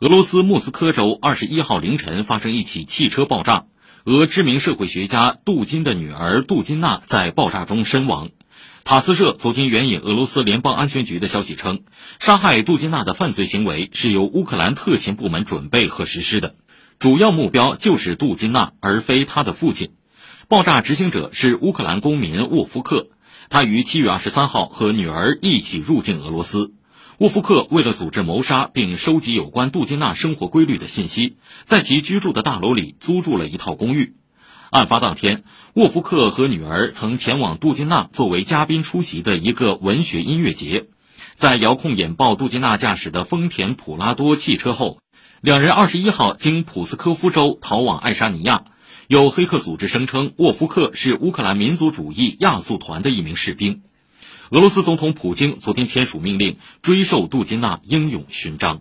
俄罗斯莫斯科州二十一号凌晨发生一起汽车爆炸，俄知名社会学家杜金的女儿杜金娜在爆炸中身亡。塔斯社昨天援引俄罗斯联邦安全局的消息称，杀害杜金娜的犯罪行为是由乌克兰特勤部门准备和实施的，主要目标就是杜金娜，而非他的父亲。爆炸执行者是乌克兰公民沃夫克，他于七月二十三号和女儿一起入境俄罗斯。沃夫克为了组织谋杀并收集有关杜金娜生活规律的信息，在其居住的大楼里租住了一套公寓。案发当天，沃夫克和女儿曾前往杜金娜作为嘉宾出席的一个文学音乐节。在遥控引爆杜金娜驾驶的丰田普拉多汽车后，两人二十一号经普斯科夫州逃往爱沙尼亚。有黑客组织声称，沃夫克是乌克兰民族主义亚速团的一名士兵。俄罗斯总统普京昨天签署命令，追授杜金娜英勇勋章。